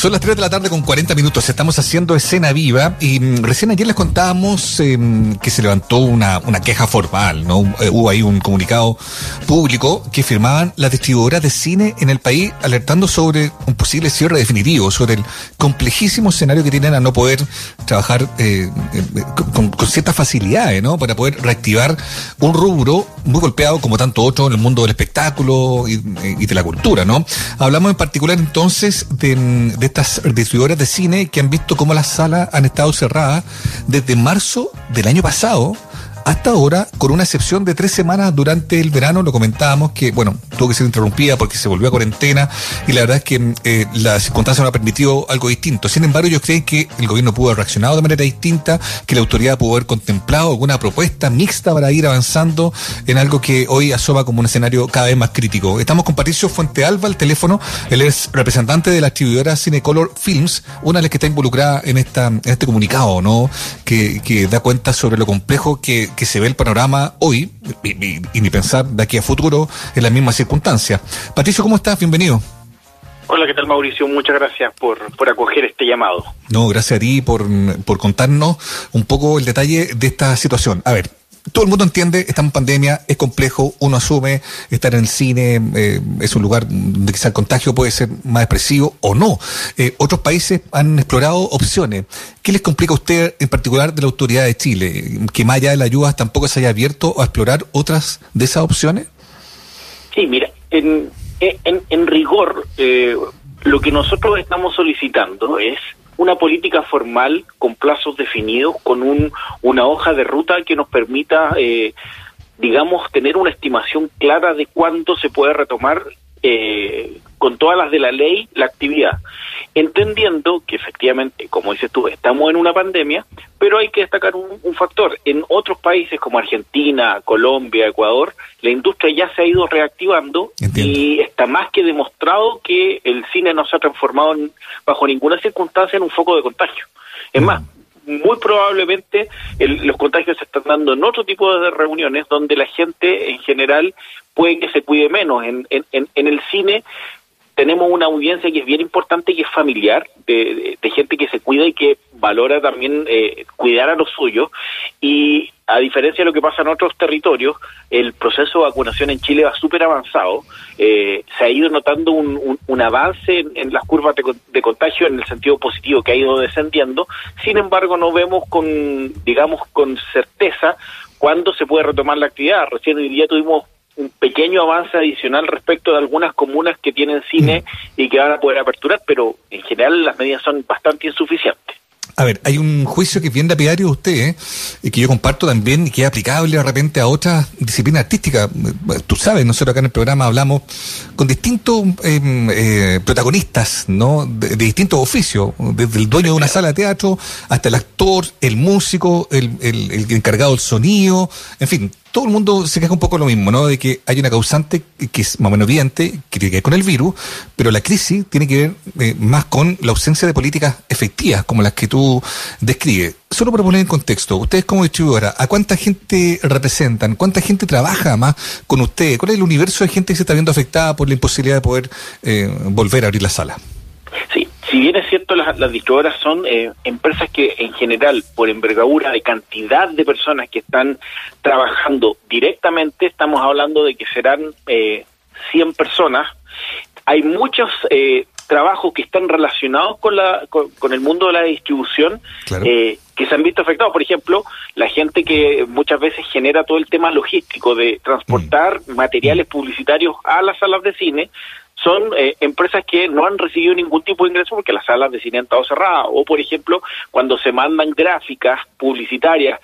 Son las 3 de la tarde con 40 minutos. Estamos haciendo escena viva y mm, recién ayer les contábamos em, que se levantó una, una queja formal, ¿no? Eh, hubo ahí un comunicado público que firmaban las distribuidoras de cine en el país alertando sobre un posible cierre definitivo, sobre el complejísimo escenario que tienen a no poder trabajar eh, eh, con, ciertas facilidades, ¿no? Para poder reactivar un rubro muy golpeado como tanto otro en el mundo del espectáculo y, de la cultura, ¿no? Hablamos en particular entonces de, de estas distribuidoras de cine que han visto cómo las salas han estado cerradas desde marzo del año pasado hasta ahora, con una excepción de tres semanas durante el verano, lo comentábamos que, bueno, tuvo que ser interrumpida porque se volvió a cuarentena y la verdad es que eh, las circunstancias no ha permitido algo distinto. Sin embargo, ellos creen que el gobierno pudo haber reaccionado de manera distinta, que la autoridad pudo haber contemplado alguna propuesta mixta para ir avanzando en algo que hoy asoma como un escenario cada vez más crítico. Estamos con Patricio Fuentealba al teléfono, él es representante de la distribuidora Cinecolor Films, una de las que está involucrada en, esta, en este comunicado, ¿no? Que da cuenta sobre lo complejo que que se ve el panorama hoy y, y, y, ni pensar de aquí a futuro en las mismas circunstancias. Patricio, ¿cómo estás? Bienvenido. Hola, ¿qué tal Mauricio? Muchas gracias por, por acoger este llamado. No, gracias a ti por, por contarnos un poco el detalle de esta situación. A ver, todo el mundo entiende, estamos en pandemia, es complejo, uno asume estar en el cine, eh, es un lugar donde quizá el contagio puede ser más expresivo o no. Eh, otros países han explorado opciones. ¿Qué les complica a usted en particular de la autoridad de Chile? ¿Que más allá de la ayuda tampoco se haya abierto a explorar otras de esas opciones? Sí, mira, en, en, en rigor, eh, lo que nosotros estamos solicitando es una política formal con plazos definidos, con un, una hoja de ruta que nos permita, eh, digamos, tener una estimación clara de cuándo se puede retomar eh, con todas las de la ley la actividad, entendiendo que efectivamente, como dices tú, estamos en una pandemia, pero hay que destacar un, un, factor. En otros países como Argentina, Colombia, Ecuador, la industria ya se ha ido reactivando Entiendo. y está más que demostrado que el cine no se ha transformado en, bajo ninguna circunstancia en un foco de contagio. Es mm. más, muy probablemente el, los contagios se están dando en otro tipo de reuniones donde la gente en general puede que se cuide menos. En, en, en el cine tenemos una audiencia que es bien importante, que es familiar, de, de, gente que se cuida y que valora también eh, cuidar a los suyos. Y a diferencia de lo que pasa en otros territorios, el proceso de vacunación en Chile va súper avanzado. Eh, se ha ido notando un, un, un avance en, en, las curvas de, de, contagio en el sentido positivo que ha ido descendiendo. Sin embargo, no vemos con, digamos, con certeza cuándo se puede retomar la actividad. Recién hoy día tuvimos un pequeño avance adicional respecto de algunas comunas que tienen cine y que van a poder aperturar, pero en general las medidas son bastante insuficientes. A ver, hay un juicio que es bien lapidario de usted, ¿eh? que yo comparto también y que es aplicable de repente a otras disciplinas artísticas. Tú sabes, nosotros acá en el programa hablamos con distintos eh, eh, protagonistas, ¿no? De, distintos oficios, desde el dueño de una sala de teatro hasta el actor, el músico, el, el encargado del sonido, en fin, todo el mundo se queja un poco lo mismo, ¿no? De que hay una causante que es más o menos evidente, que tiene que ver con el virus, pero la crisis tiene que ver eh, más con la ausencia de políticas efectivas, como las que tú describes. Solo para poner en contexto, ustedes como distribuidora, ¿a cuánta gente representan? ¿Cuánta gente trabaja más con ustedes? ¿Cuál es el universo de gente que se está viendo afectada por la imposibilidad de poder eh, volver a abrir la sala? Sí, si bien es cierto, las, las distribuidoras son eh, empresas que en general, por envergadura de cantidad de personas que están trabajando directamente, estamos hablando de que serán eh, 100 personas. Hay muchos eh, trabajos que están relacionados con, la, con, con, el mundo de la distribución claro. eh, que se han visto afectados. Por ejemplo, la gente que muchas veces genera todo el tema logístico de transportar mm. materiales publicitarios a las salas de cine, son eh, empresas que no han recibido ningún tipo de ingreso porque las salas de cine han estado cerradas. O, por ejemplo, cuando se mandan gráficas publicitarias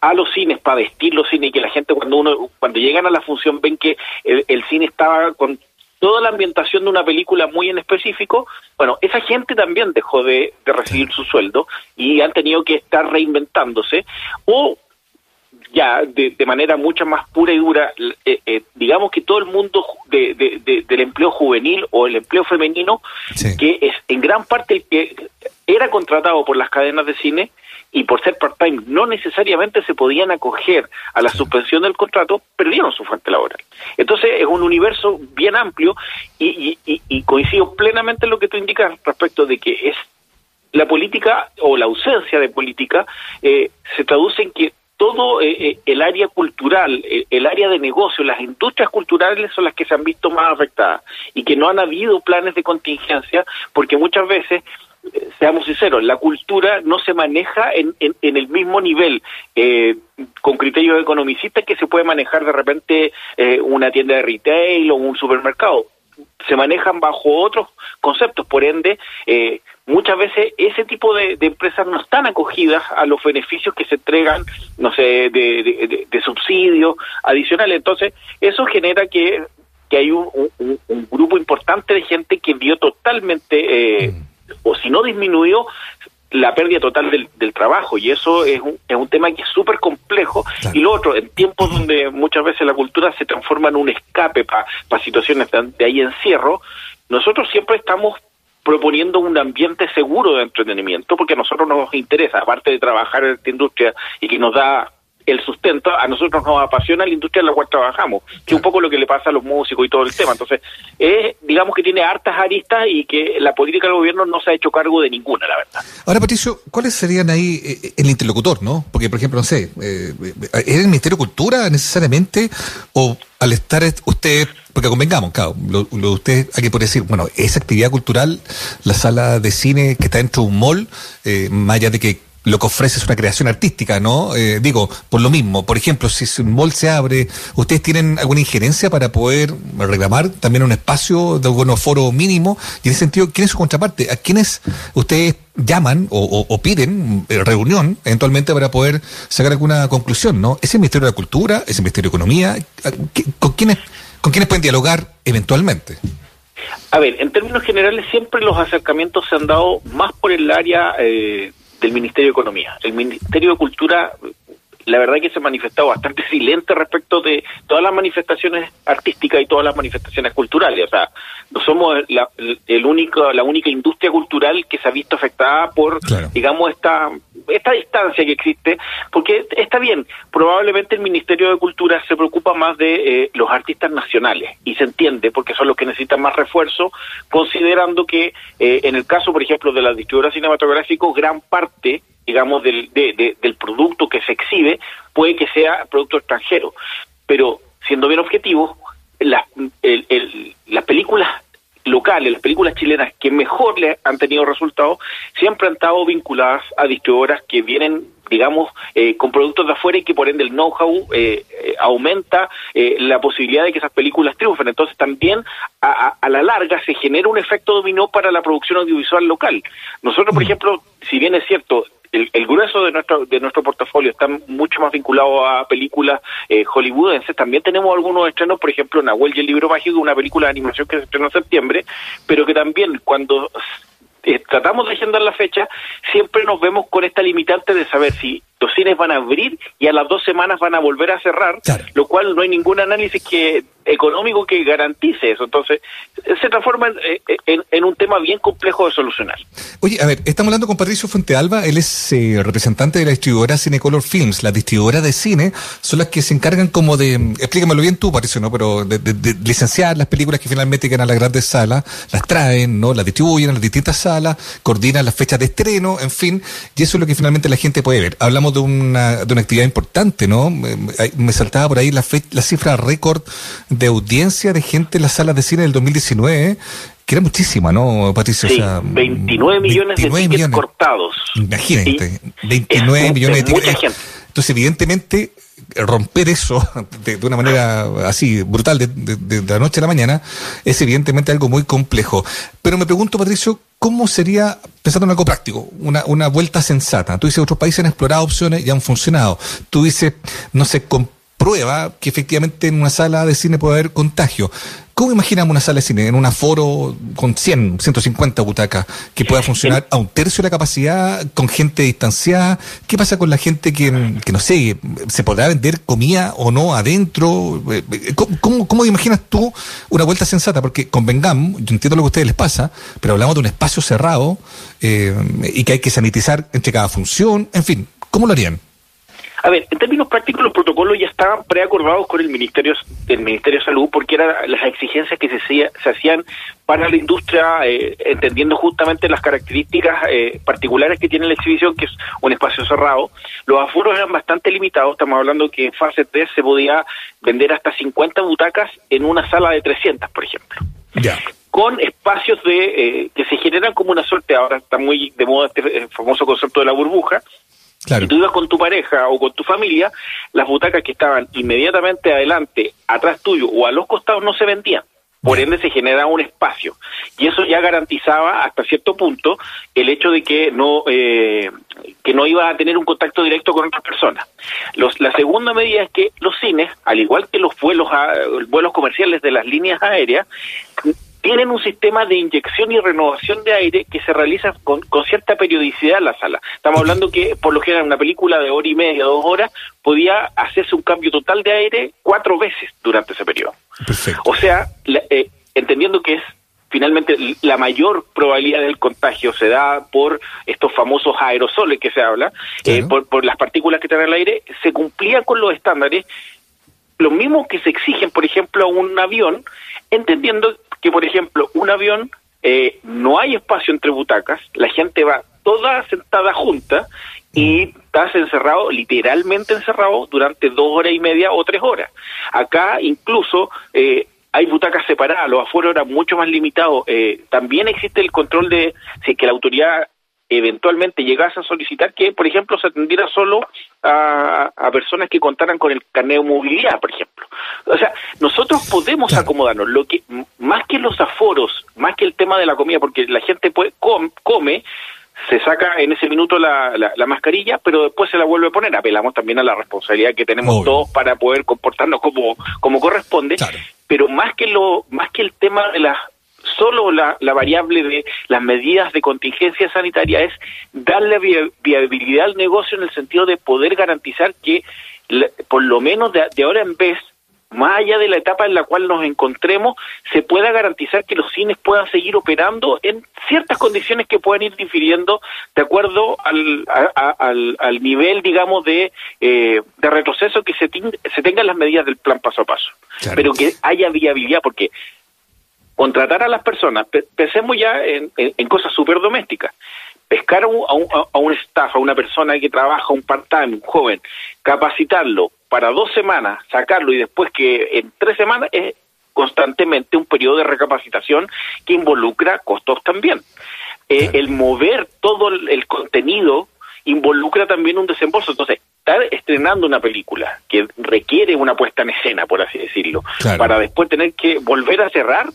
a los cines para vestir los cines y que la gente cuando uno cuando llegan a la función ven que el, el cine estaba con toda la ambientación de una película muy en específico, bueno, esa gente también dejó de, de recibir su sueldo y han tenido que estar reinventándose o ya de, de, manera mucho más pura y dura, eh, eh, digamos que todo el mundo de, de, del empleo juvenil o el empleo femenino, sí. que es en gran parte el que era contratado por las cadenas de cine y por ser part-time no necesariamente se podían acoger a la suspensión del contrato, perdieron su fuente laboral. Entonces es un universo bien amplio y, coincido plenamente en lo que tú indicas respecto de que es la política o la ausencia de política eh, se traduce en que todo eh, eh, el área cultural, el área de negocio, las industrias culturales son las que se han visto más afectadas y que no han habido planes de contingencia porque muchas veces seamos sinceros, la cultura no se maneja en, en, el mismo nivel eh, con criterios economicistas que se puede manejar de repente eh, una tienda de retail o un supermercado. Se manejan bajo otros conceptos, por ende, eh, muchas veces ese tipo de, empresas no están acogidas a los beneficios que se entregan, no sé, de, de, subsidios adicionales. Entonces, eso genera que, que hay un, un, grupo importante de gente que vio totalmente... Eh, mm o si no disminuyó la pérdida total del, del trabajo y eso es un, es un tema que es súper complejo. Y lo otro, en tiempos donde muchas veces la cultura se transforma en un escape para situaciones de, de ahí encierro, nosotros siempre estamos proponiendo un ambiente seguro de entretenimiento porque a nosotros nos interesa, aparte de trabajar en esta industria y que nos da el sustento, a nosotros nos apasiona la industria en la cual trabajamos, que es un poco lo que le pasa a los músicos y todo el tema. Entonces, es, digamos que tiene hartas aristas y que la política del gobierno no se ha hecho cargo de ninguna, la verdad. Ahora, Patricio, ¿cuáles serían ahí eh, el interlocutor, no? Porque, por ejemplo, no sé, eh, ¿es el Ministerio de Cultura necesariamente o al estar usted, porque convengamos, claro, lo, lo usted hay que poder decir, bueno, esa actividad cultural, la sala de cine que está dentro de un mall, eh, más allá de que lo que ofrece es una creación artística, ¿no? Eh, digo, por lo mismo, por ejemplo, si un mall se abre, ¿ustedes tienen alguna injerencia para poder reclamar también un espacio de algún foro mínimo? Y en ese sentido, ¿quién es su contraparte? ¿A quiénes ustedes llaman o, piden eh, reunión eventualmente para poder sacar alguna conclusión, ¿no? ¿Es el Ministerio de la Cultura? ¿Es el Ministerio de Economía? ¿Con quiénes, con quiénes pueden dialogar eventualmente? A ver, en términos generales siempre los acercamientos se han dado más por el área eh, del Ministerio de Economía. El Ministerio de Cultura, la verdad que se ha manifestado bastante silente respecto de todas las manifestaciones artísticas y todas las manifestaciones culturales. O sea, no somos la, el único, la única industria cultural que se ha visto afectada por, digamos, esta esta distancia que existe, porque está bien, probablemente el Ministerio de Cultura se preocupa más de eh, los artistas nacionales, y se entiende, porque son los que necesitan más refuerzo, considerando que eh, en el caso, por ejemplo, de la distribuidora cinematográfica, gran parte digamos, del, del producto que se exhibe puede que sea producto extranjero. Pero, siendo bien objetivo, las películas locales, las películas chilenas que mejor le han tenido resultados, siempre han estado vinculadas a distribuidoras que vienen digamos, eh, con productos de afuera y que por ende el know-how eh, eh, aumenta la posibilidad de que esas películas triunfen. Entonces también a, a, la larga se genera un efecto dominó para la producción audiovisual local. Nosotros, por mm. ejemplo, si bien es cierto, el, grueso de nuestro de nuestro portafolio está mucho más vinculado a películas eh, hollywoodenses. También tenemos algunos estrenos, por ejemplo, Nahuel y el libro mágico, una película de animación que se estrenó en septiembre, pero que también cuando eh, tratamos de agendar la fecha, siempre nos vemos con esta limitante de saber si los cines van a abrir y a las dos semanas van a volver a cerrar, lo cual no hay ningún análisis que económico que garantice eso. Entonces, se transforma en, en, un tema bien complejo de solucionar. Oye, a ver, estamos hablando con Patricio Fuentealba, él es eh, representante de la distribuidora Cinecolor Films. Las distribuidoras de cine son las que se encargan como de, explícamelo bien tú, Patricio, ¿no? Pero de, de, licenciar las películas que finalmente llegan a las grandes salas, las traen, ¿no? Las distribuyen a las distintas salas, coordinan las fechas de estreno, en fin, y eso es lo que finalmente la gente puede ver. Hablamos de una, de una actividad importante, ¿no? Me, saltaba por ahí la, la cifra récord de audiencia de gente en las salas de cine del 2019, que era muchísima, ¿no, Patricio? Sí, 29 millones de tickets cortados. Imagínate, 29 millones de tickets. Entonces, evidentemente, romper eso de, una manera así brutal de, de, la noche a la mañana es evidentemente algo muy complejo. Pero me pregunto, Patricio, ¿cómo sería, pensando en algo práctico, una, una vuelta sensata? Tú dices, otros países han explorado opciones y han funcionado. Tú dices, no sé, con prueba que efectivamente en una sala de cine puede haber contagio. ¿Cómo imaginamos una sala de cine en un aforo con 100, 150 butacas que pueda funcionar a un tercio de la capacidad, con gente distanciada? ¿Qué pasa con la gente que, que no sé, se podrá vender comida o no adentro? Eh, ¿Cómo, cómo, imaginas tú una vuelta sensata? Porque convengamos, yo entiendo lo que a ustedes les pasa, pero hablamos de un espacio cerrado eh, y que hay que sanitizar entre cada función, en fin, ¿cómo lo harían? A ver, en términos prácticos los protocolos ya estaban preacordados con el Ministerio del Ministerio de Salud porque eran las exigencias que se, se hacían para la industria, eh, entendiendo justamente las características eh, particulares que tiene la exhibición, que es un espacio cerrado. Los aforos eran bastante limitados, estamos hablando que en fase 3 se podía vender hasta 50 butacas en una sala de 300, por ejemplo. Ya con espacios de eh, que se generan como una suerte, ahora está muy de moda este famoso concepto de la burbuja, si tú ibas con tu pareja o con tu familia, las butacas que estaban inmediatamente adelante, atrás tuyo o a los costados no se vendían. Por ende se generaba un espacio y eso ya garantizaba hasta cierto punto el hecho de que no eh, que no iba a tener un contacto directo con otras personas. Los, la segunda medida es que los cines, al igual que los vuelos a, vuelos comerciales de las líneas aéreas, tienen un sistema de inyección y renovación de aire que se realiza con, cierta periodicidad en la sala. Estamos hablando que por lo general una película de hora y media, dos horas, podía hacerse un cambio total de aire cuatro veces durante ese periodo. O sea, eh, entendiendo que es finalmente la mayor probabilidad del contagio se da por estos famosos aerosoles que se habla, eh, por, por las partículas que traen el aire, se cumplía con los estándares, los mismos que se exigen, por ejemplo, a un avión, entendiendo que, por ejemplo, un avión eh, no hay espacio entre butacas, la gente va toda sentada junta y estás encerrado, literalmente encerrado, durante dos horas y media o tres horas. Acá incluso eh, hay butacas separadas, los afueros eran mucho más limitados. Eh, también existe el control de si que la autoridad eventualmente llegase a solicitar que, por ejemplo, se atendiera solo a, personas que contaran con el carnet de movilidad, por ejemplo. O sea, nosotros podemos acomodarnos. Lo que más que los aforos, más que el tema de la comida, porque la gente puede come, se saca en ese minuto la, la, mascarilla, pero después se la vuelve a poner. Apelamos también a la responsabilidad que tenemos todos para poder comportarnos como, como corresponde. Pero más que lo, más que el tema de las solo la, variable de las medidas de contingencia sanitaria es darle viabilidad al negocio en el sentido de poder garantizar que por lo menos de, ahora en vez más allá de la etapa en la cual nos encontremos, se pueda garantizar que los cines puedan seguir operando en ciertas condiciones que puedan ir difiriendo de acuerdo al, al, nivel, digamos, de, eh, de retroceso que se, se tengan las medidas del plan paso a paso. Pero que haya viabilidad, porque contratar a las personas, pensemos ya en, cosas súper domésticas, pescar a un, a, un, staff, a una persona que trabaja, un part-time, un joven, capacitarlo para dos semanas, sacarlo y después que en tres semanas es constantemente un periodo de recapacitación que involucra costos también. Eh, el mover todo el contenido involucra también un desembolso. Entonces, estar estrenando una película que requiere una puesta en escena, por así decirlo, para después tener que volver a cerrar,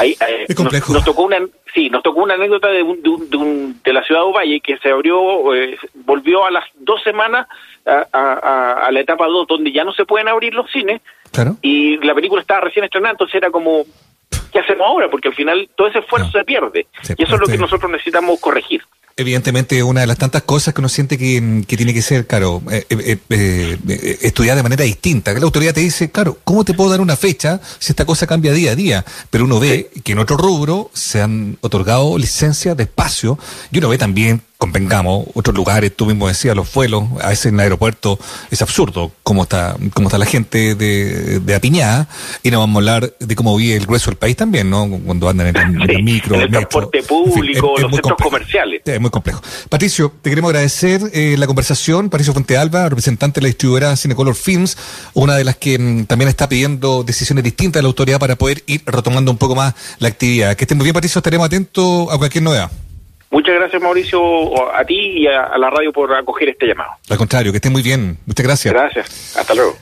ahí eh, nos, tocó una sí, nos tocó una anécdota de, de, la ciudad de Ovalle que se abrió, eh, volvió a las dos semanas a, la etapa 2, donde ya no se pueden abrir los cines, y la película estaba recién estrenada, entonces era como, ¿qué hacemos ahora? Porque al final todo ese esfuerzo se pierde, y eso es lo que nosotros necesitamos corregir evidentemente una de las tantas cosas que uno siente que, tiene que ser, claro, eh, eh, eh, estudiar de manera distinta. Que la autoridad te dice, claro, ¿cómo te puedo dar una fecha si esta cosa cambia día a día? Pero uno ve que en otro rubro se han otorgado licencias de espacio y uno ve también convengamos, otros lugares, tú mismo decías, los vuelos, a veces en el aeropuerto es absurdo cómo está, cómo está la gente de, de apiñada, y no vamos a hablar de cómo vive el grueso del país también, ¿no? Cuando andan en, el micro, el, transporte público, los centros comerciales. Es muy complejo. Patricio, te queremos agradecer eh, la conversación, Patricio Alba, representante de la distribuidora Cinecolor Films, una de las que mm, también está pidiendo decisiones distintas de la autoridad para poder ir retomando un poco más la actividad. Que estén muy bien, Patricio, estaremos atentos a cualquier novedad. Muchas gracias, Mauricio, a ti y a, la radio por acoger este llamado. Al contrario, que esté muy bien. Muchas gracias. Gracias. Hasta luego.